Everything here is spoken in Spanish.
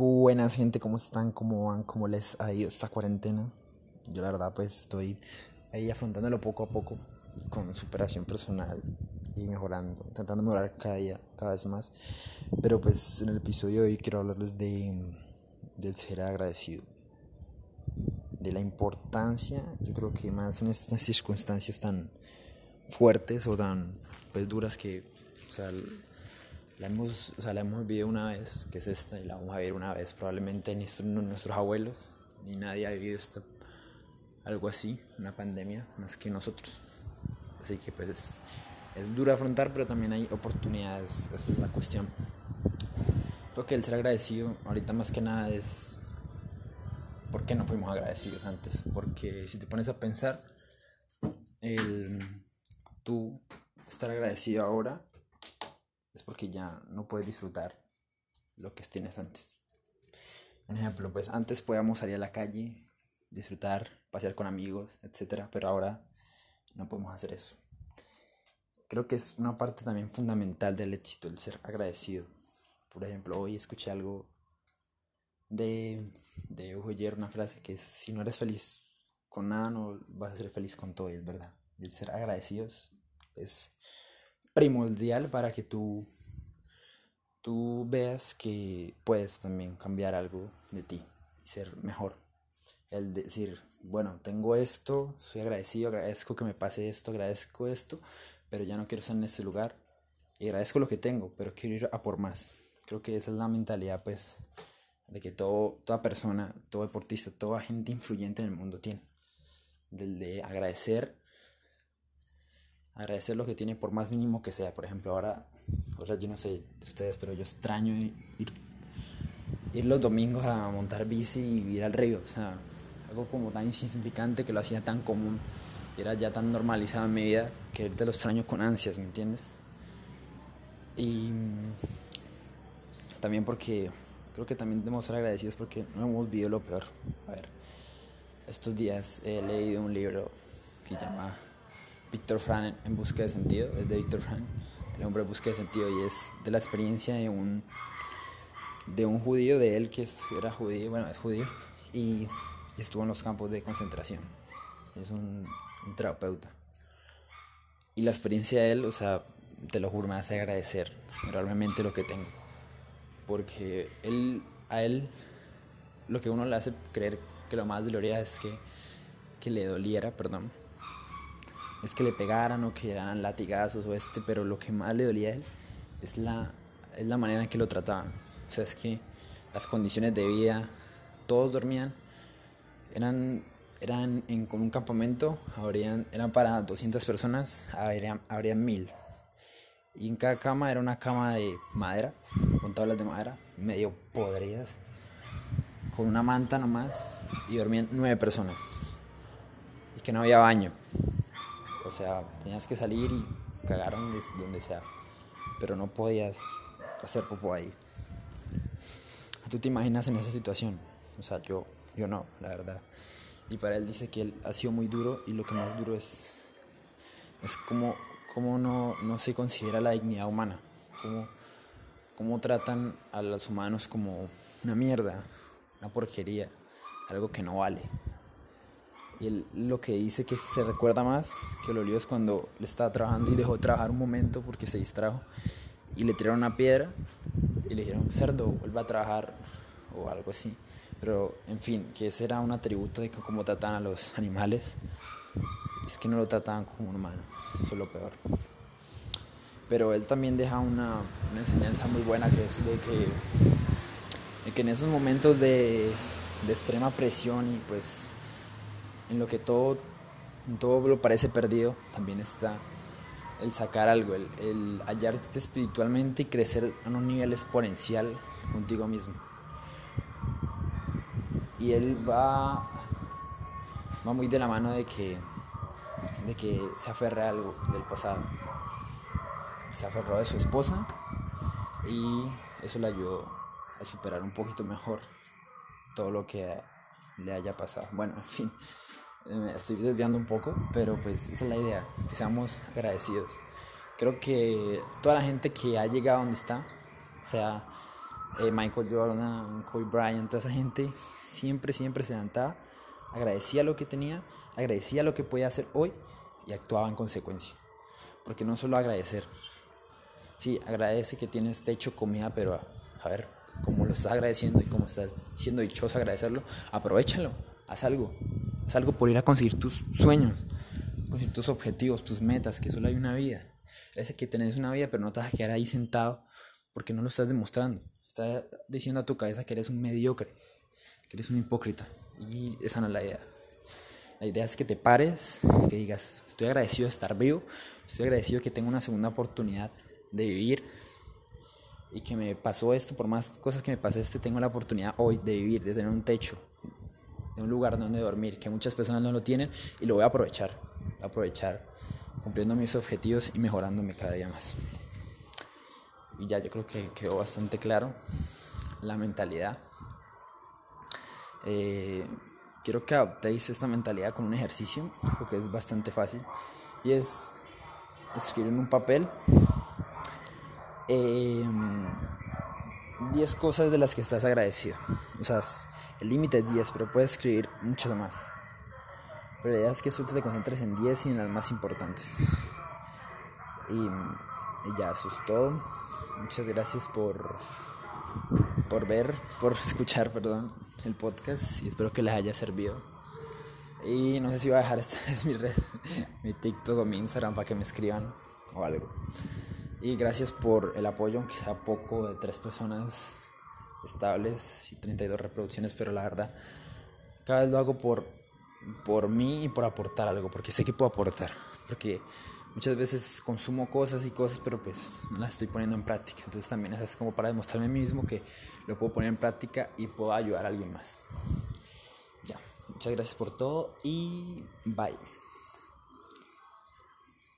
Buenas gente, ¿cómo están? ¿Cómo van? ¿Cómo les ha ido esta cuarentena? Yo la verdad pues estoy ahí afrontándolo poco a poco con superación personal y mejorando, intentando mejorar cada día, cada vez más. Pero pues en el episodio de hoy quiero hablarles de del ser agradecido, de la importancia, yo creo que más en estas circunstancias tan fuertes o tan pues duras que, la hemos, o sea, la hemos vivido una vez, que es esta, y la vamos a vivir una vez, probablemente nuestro, nuestros abuelos, ni nadie ha vivido esto, algo así, una pandemia, más que nosotros. Así que pues es, es duro afrontar, pero también hay oportunidades, esa es la cuestión. Creo que el ser agradecido, ahorita más que nada es, ¿por qué no fuimos agradecidos antes? Porque si te pones a pensar, el, tú estar agradecido ahora es porque ya no puedes disfrutar lo que tienes antes. Un ejemplo, pues antes podíamos salir a la calle, disfrutar, pasear con amigos, etcétera, pero ahora no podemos hacer eso. Creo que es una parte también fundamental del éxito, el ser agradecido. Por ejemplo, hoy escuché algo de, de Hugo una frase que es, si no eres feliz con nada, no vas a ser feliz con todo, y es verdad. Y el ser agradecidos es primordial para que tú, tú veas que puedes también cambiar algo de ti y ser mejor. El decir, bueno, tengo esto, soy agradecido, agradezco que me pase esto, agradezco esto, pero ya no quiero estar en este lugar. Y agradezco lo que tengo, pero quiero ir a por más. Creo que esa es la mentalidad, pues, de que todo, toda persona, todo deportista, toda gente influyente en el mundo tiene. Del de agradecer agradecer lo que tiene por más mínimo que sea. Por ejemplo, ahora, o sea, yo no sé ustedes, pero yo extraño ir, los domingos a montar bici y ir al río. O sea, algo como tan insignificante que lo hacía tan común, era ya tan normalizado en mi vida que ahorita lo extraño con ansias, ¿me entiendes? Y también porque creo que también debemos ser agradecidos porque no hemos vivido lo peor. A ver, estos días he leído un libro que llama Víctor Frank en Busca de Sentido, es de Víctor Frank, el hombre en Busca de Sentido, y es de la experiencia de un, de un judío, de él que era judío, bueno, es judío, y, estuvo en los campos de concentración. Es un, terapeuta. Y la experiencia de él, o sea, te lo juro, me hace agradecer realmente lo que tengo. Porque él, a él, lo que uno le hace creer que lo más doloroso es que, que le doliera, perdón, es que le pegaran o que eran latigazos o este, pero lo que más le dolía a él es la, es la manera en que lo trataban. O sea, es que las condiciones de vida, todos dormían, eran, eran en con un campamento, habrían, eran para 200 personas, habrían, habrían mil. Y en cada cama era una cama de madera, con tablas de madera, medio podridas, con una manta nomás, y dormían nueve personas. Y que no había baño. O sea, tenías que salir y cagar donde, sea. Pero no podías hacer popo ahí. ¿Tú te imaginas en esa situación? O sea, yo, yo no, la verdad. Y para él dice que él ha sido muy duro y lo que más duro es, es como, como no, no se considera la dignidad humana. Como, cómo tratan a los humanos como una mierda, una porquería, algo que no vale. Y él lo que dice que se recuerda más que lo lío es cuando le estaba trabajando y dejó de trabajar un momento porque se distrajo. Y le tiraron una piedra y le dijeron, cerdo, vuelva a trabajar o algo así. Pero, en fin, que ese era un atributo de cómo tratan a los animales. Es que no lo trataban como un humano, eso es lo peor. Pero él también deja una, una enseñanza muy buena que es de que, que en esos momentos de, de extrema presión y pues en lo que todo, todo lo parece perdido, también está el sacar algo, el, hallarte espiritualmente y crecer a un nivel exponencial contigo mismo. Y él va, va muy de la mano de que, de que se aferre a algo del pasado. Se aferró de su esposa y eso le ayudó a superar un poquito mejor todo lo que le haya pasado. Bueno, en fin, me estoy desviando un poco, pero pues esa es la idea, que seamos agradecidos. Creo que toda la gente que ha llegado donde está, sea eh, Michael Jordan, Kobe Bryant, toda esa gente, siempre, siempre se levantaba, agradecía lo que tenía, agradecía lo que podía hacer hoy y actuaba en consecuencia. Porque no solo agradecer, sí, agradece que tienes techo, comida, pero a, ver, como lo estás agradeciendo y como estás siendo dichoso agradecerlo, aprovechalo, haz algo, haz algo por ir a conseguir tus sueños, conseguir tus objetivos, tus metas, que solo hay una vida. Es que tenés una vida, pero no te vas a quedar ahí sentado porque no lo estás demostrando. Estás diciendo a tu cabeza que eres un mediocre, que eres un hipócrita. Y esa no es la idea. La idea es que te pares, que digas, estoy agradecido de estar vivo, estoy agradecido de que tengo una segunda oportunidad de vivir y que me pasó esto, por más cosas que me pasé este, tengo la oportunidad hoy de vivir, de tener un techo, de un lugar donde dormir, que muchas personas no lo tienen y lo voy a aprovechar, aprovechar, cumpliendo mis objetivos y mejorándome cada día más. Y ya yo creo que quedó bastante claro la mentalidad. Eh, quiero que adoptéis esta mentalidad con un ejercicio, porque es bastante fácil, y es escribir en un papel 10 em, cosas de las que estás agradecido. O sea, el límite es 10, pero puedes escribir muchas más. Pero la idea es que solo te concentres en 10 y en las más importantes. Y, ya, eso es todo. Muchas gracias por, por ver, por escuchar, perdón, el podcast y espero que les haya servido. Y no sé si voy a dejar esta vez mi red, mi TikTok o mi Instagram para que me escriban o algo. Y gracias por el apoyo, aunque sea poco, de tres personas estables y 32 reproducciones, pero la verdad, cada vez lo hago por, por mí y por aportar algo, porque sé que puedo aportar. Porque muchas veces consumo cosas y cosas, pero pues no las estoy poniendo en práctica. Entonces también es como para demostrarme a mí mismo que lo puedo poner en práctica y puedo ayudar a alguien más. Ya, muchas gracias por todo y bye.